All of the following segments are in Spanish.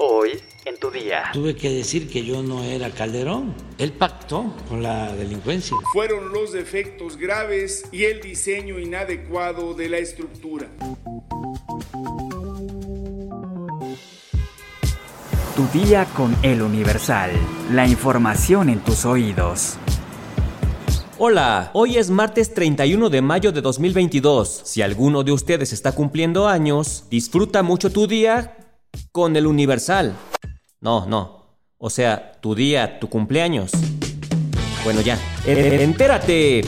Hoy en tu día. Tuve que decir que yo no era Calderón. Él pactó con la delincuencia. Fueron los defectos graves y el diseño inadecuado de la estructura. Tu día con el Universal. La información en tus oídos. Hola, hoy es martes 31 de mayo de 2022. Si alguno de ustedes está cumpliendo años, disfruta mucho tu día con el Universal. No, no. O sea, tu día, tu cumpleaños. Bueno, ya. Entérate.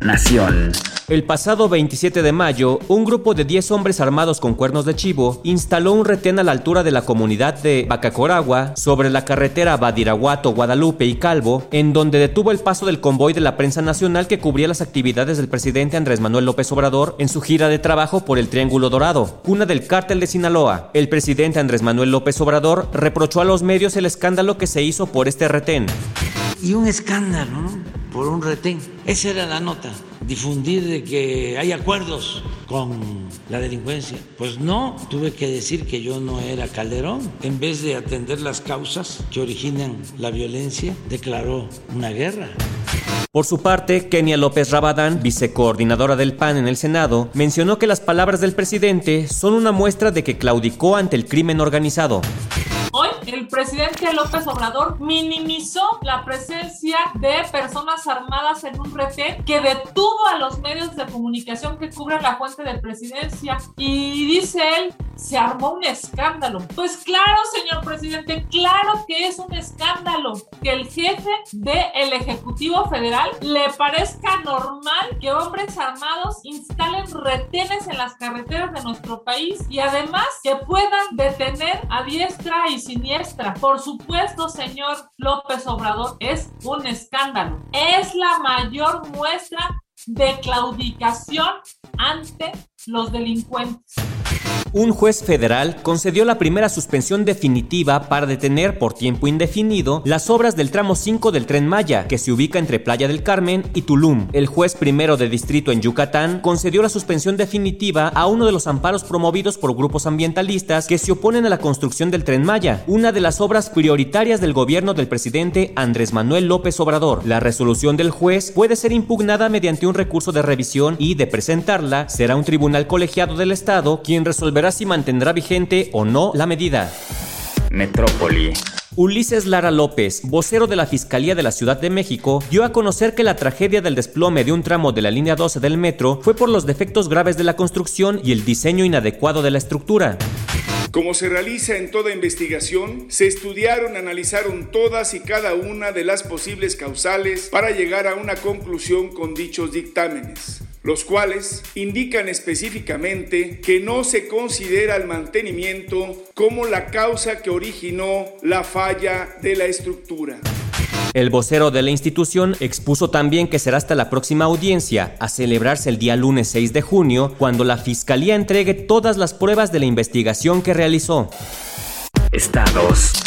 Nación. El pasado 27 de mayo, un grupo de 10 hombres armados con cuernos de chivo instaló un retén a la altura de la comunidad de Bacacoragua, sobre la carretera Badiraguato, Guadalupe y Calvo, en donde detuvo el paso del convoy de la prensa nacional que cubría las actividades del presidente Andrés Manuel López Obrador en su gira de trabajo por el Triángulo Dorado, cuna del cártel de Sinaloa. El presidente Andrés Manuel López Obrador reprochó a los medios el escándalo que se hizo por este retén. Y un escándalo, ¿no? Por un retén. Esa era la nota difundir de que hay acuerdos con la delincuencia. Pues no, tuve que decir que yo no era Calderón. En vez de atender las causas que originan la violencia, declaró una guerra. Por su parte, Kenia López Rabadán, vicecoordinadora del PAN en el Senado, mencionó que las palabras del presidente son una muestra de que claudicó ante el crimen organizado. El presidente López Obrador minimizó la presencia de personas armadas en un retén que detuvo a los medios de comunicación que cubren la fuente de presidencia. Y dice él, se armó un escándalo. Pues claro, señor presidente, claro que es un escándalo que el jefe del Ejecutivo Federal le parezca normal que hombres armados instalen retenes en las carreteras de nuestro país y además que puedan detener a diestra y siniestra. Por supuesto, señor López Obrador, es un escándalo. Es la mayor muestra de claudicación ante los delincuentes. Un juez federal concedió la primera suspensión definitiva para detener por tiempo indefinido las obras del tramo 5 del tren Maya, que se ubica entre Playa del Carmen y Tulum. El juez primero de distrito en Yucatán concedió la suspensión definitiva a uno de los amparos promovidos por grupos ambientalistas que se oponen a la construcción del tren Maya, una de las obras prioritarias del gobierno del presidente Andrés Manuel López Obrador. La resolución del juez puede ser impugnada mediante un recurso de revisión y, de presentarla, será un tribunal colegiado del Estado quien resolverá si mantendrá vigente o no la medida. Metrópoli. Ulises Lara López, vocero de la Fiscalía de la Ciudad de México, dio a conocer que la tragedia del desplome de un tramo de la línea 12 del metro fue por los defectos graves de la construcción y el diseño inadecuado de la estructura. Como se realiza en toda investigación, se estudiaron, analizaron todas y cada una de las posibles causales para llegar a una conclusión con dichos dictámenes los cuales indican específicamente que no se considera el mantenimiento como la causa que originó la falla de la estructura. El vocero de la institución expuso también que será hasta la próxima audiencia, a celebrarse el día lunes 6 de junio, cuando la Fiscalía entregue todas las pruebas de la investigación que realizó. Estados.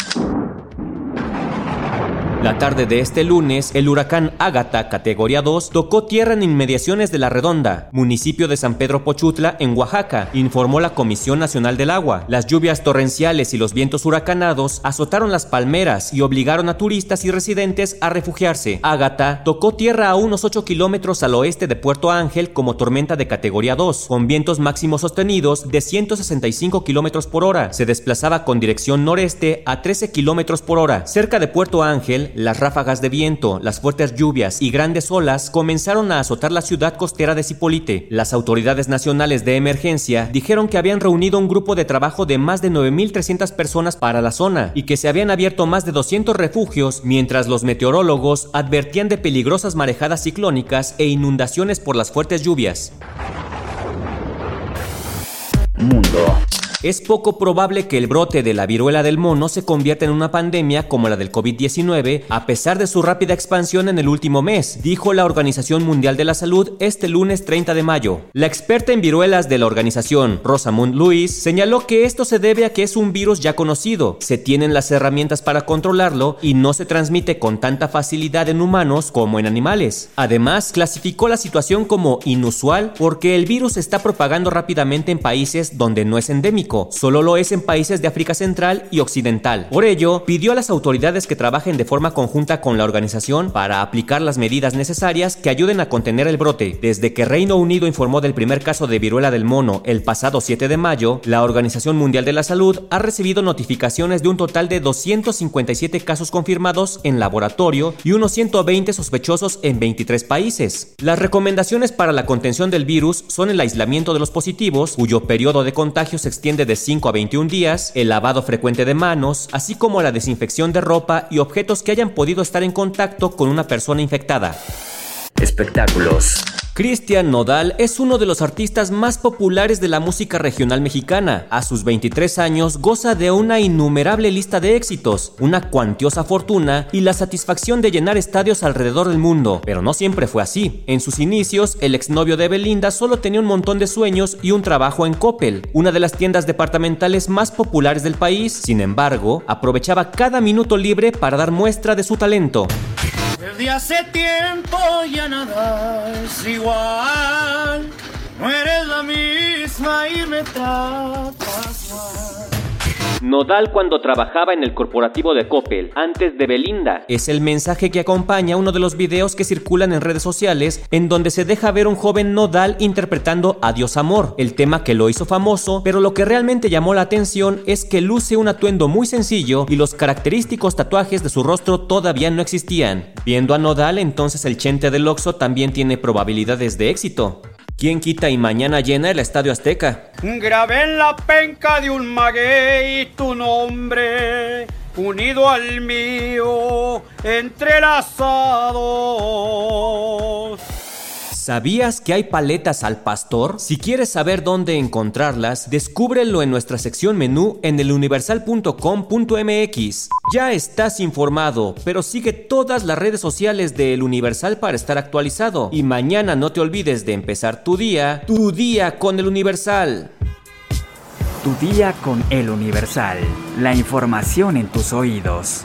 La tarde de este lunes, el huracán Ágata, categoría 2, tocó tierra en inmediaciones de La Redonda, municipio de San Pedro Pochutla, en Oaxaca, informó la Comisión Nacional del Agua. Las lluvias torrenciales y los vientos huracanados azotaron las palmeras y obligaron a turistas y residentes a refugiarse. Ágata tocó tierra a unos 8 kilómetros al oeste de Puerto Ángel como tormenta de categoría 2, con vientos máximos sostenidos de 165 kilómetros por hora. Se desplazaba con dirección noreste a 13 kilómetros por hora. Cerca de Puerto Ángel, las ráfagas de viento, las fuertes lluvias y grandes olas comenzaron a azotar la ciudad costera de Cipolite. Las autoridades nacionales de emergencia dijeron que habían reunido un grupo de trabajo de más de 9.300 personas para la zona y que se habían abierto más de 200 refugios, mientras los meteorólogos advertían de peligrosas marejadas ciclónicas e inundaciones por las fuertes lluvias. Mundo. Es poco probable que el brote de la viruela del mono se convierta en una pandemia como la del COVID-19 a pesar de su rápida expansión en el último mes, dijo la Organización Mundial de la Salud este lunes 30 de mayo. La experta en viruelas de la organización, Rosamund Luis, señaló que esto se debe a que es un virus ya conocido, se tienen las herramientas para controlarlo y no se transmite con tanta facilidad en humanos como en animales. Además, clasificó la situación como inusual porque el virus está propagando rápidamente en países donde no es endémico Solo lo es en países de África Central y Occidental. Por ello, pidió a las autoridades que trabajen de forma conjunta con la organización para aplicar las medidas necesarias que ayuden a contener el brote. Desde que Reino Unido informó del primer caso de viruela del mono el pasado 7 de mayo, la Organización Mundial de la Salud ha recibido notificaciones de un total de 257 casos confirmados en laboratorio y unos 120 sospechosos en 23 países. Las recomendaciones para la contención del virus son el aislamiento de los positivos, cuyo periodo de contagio se extiende de 5 a 21 días, el lavado frecuente de manos, así como la desinfección de ropa y objetos que hayan podido estar en contacto con una persona infectada. Espectáculos. Cristian Nodal es uno de los artistas más populares de la música regional mexicana. A sus 23 años goza de una innumerable lista de éxitos, una cuantiosa fortuna y la satisfacción de llenar estadios alrededor del mundo. Pero no siempre fue así. En sus inicios, el exnovio de Belinda solo tenía un montón de sueños y un trabajo en Coppel, una de las tiendas departamentales más populares del país. Sin embargo, aprovechaba cada minuto libre para dar muestra de su talento. Desde hace tiempo ya nada es igual. No eres la misma y me tratas mal. Nodal cuando trabajaba en el corporativo de Coppel, antes de Belinda. Es el mensaje que acompaña uno de los videos que circulan en redes sociales, en donde se deja ver un joven Nodal interpretando Adiós Amor, el tema que lo hizo famoso, pero lo que realmente llamó la atención es que luce un atuendo muy sencillo y los característicos tatuajes de su rostro todavía no existían. Viendo a Nodal, entonces el chente del Oxo también tiene probabilidades de éxito. ¿Quién quita y mañana llena el Estadio Azteca? Grabé en la penca de un maguey tu nombre, unido al mío, entrelazados. ¿Sabías que hay paletas al pastor? Si quieres saber dónde encontrarlas, descúbrelo en nuestra sección menú en eluniversal.com.mx. Ya estás informado, pero sigue todas las redes sociales de El Universal para estar actualizado. Y mañana no te olvides de empezar tu día, tu día con El Universal. Tu día con El Universal. La información en tus oídos.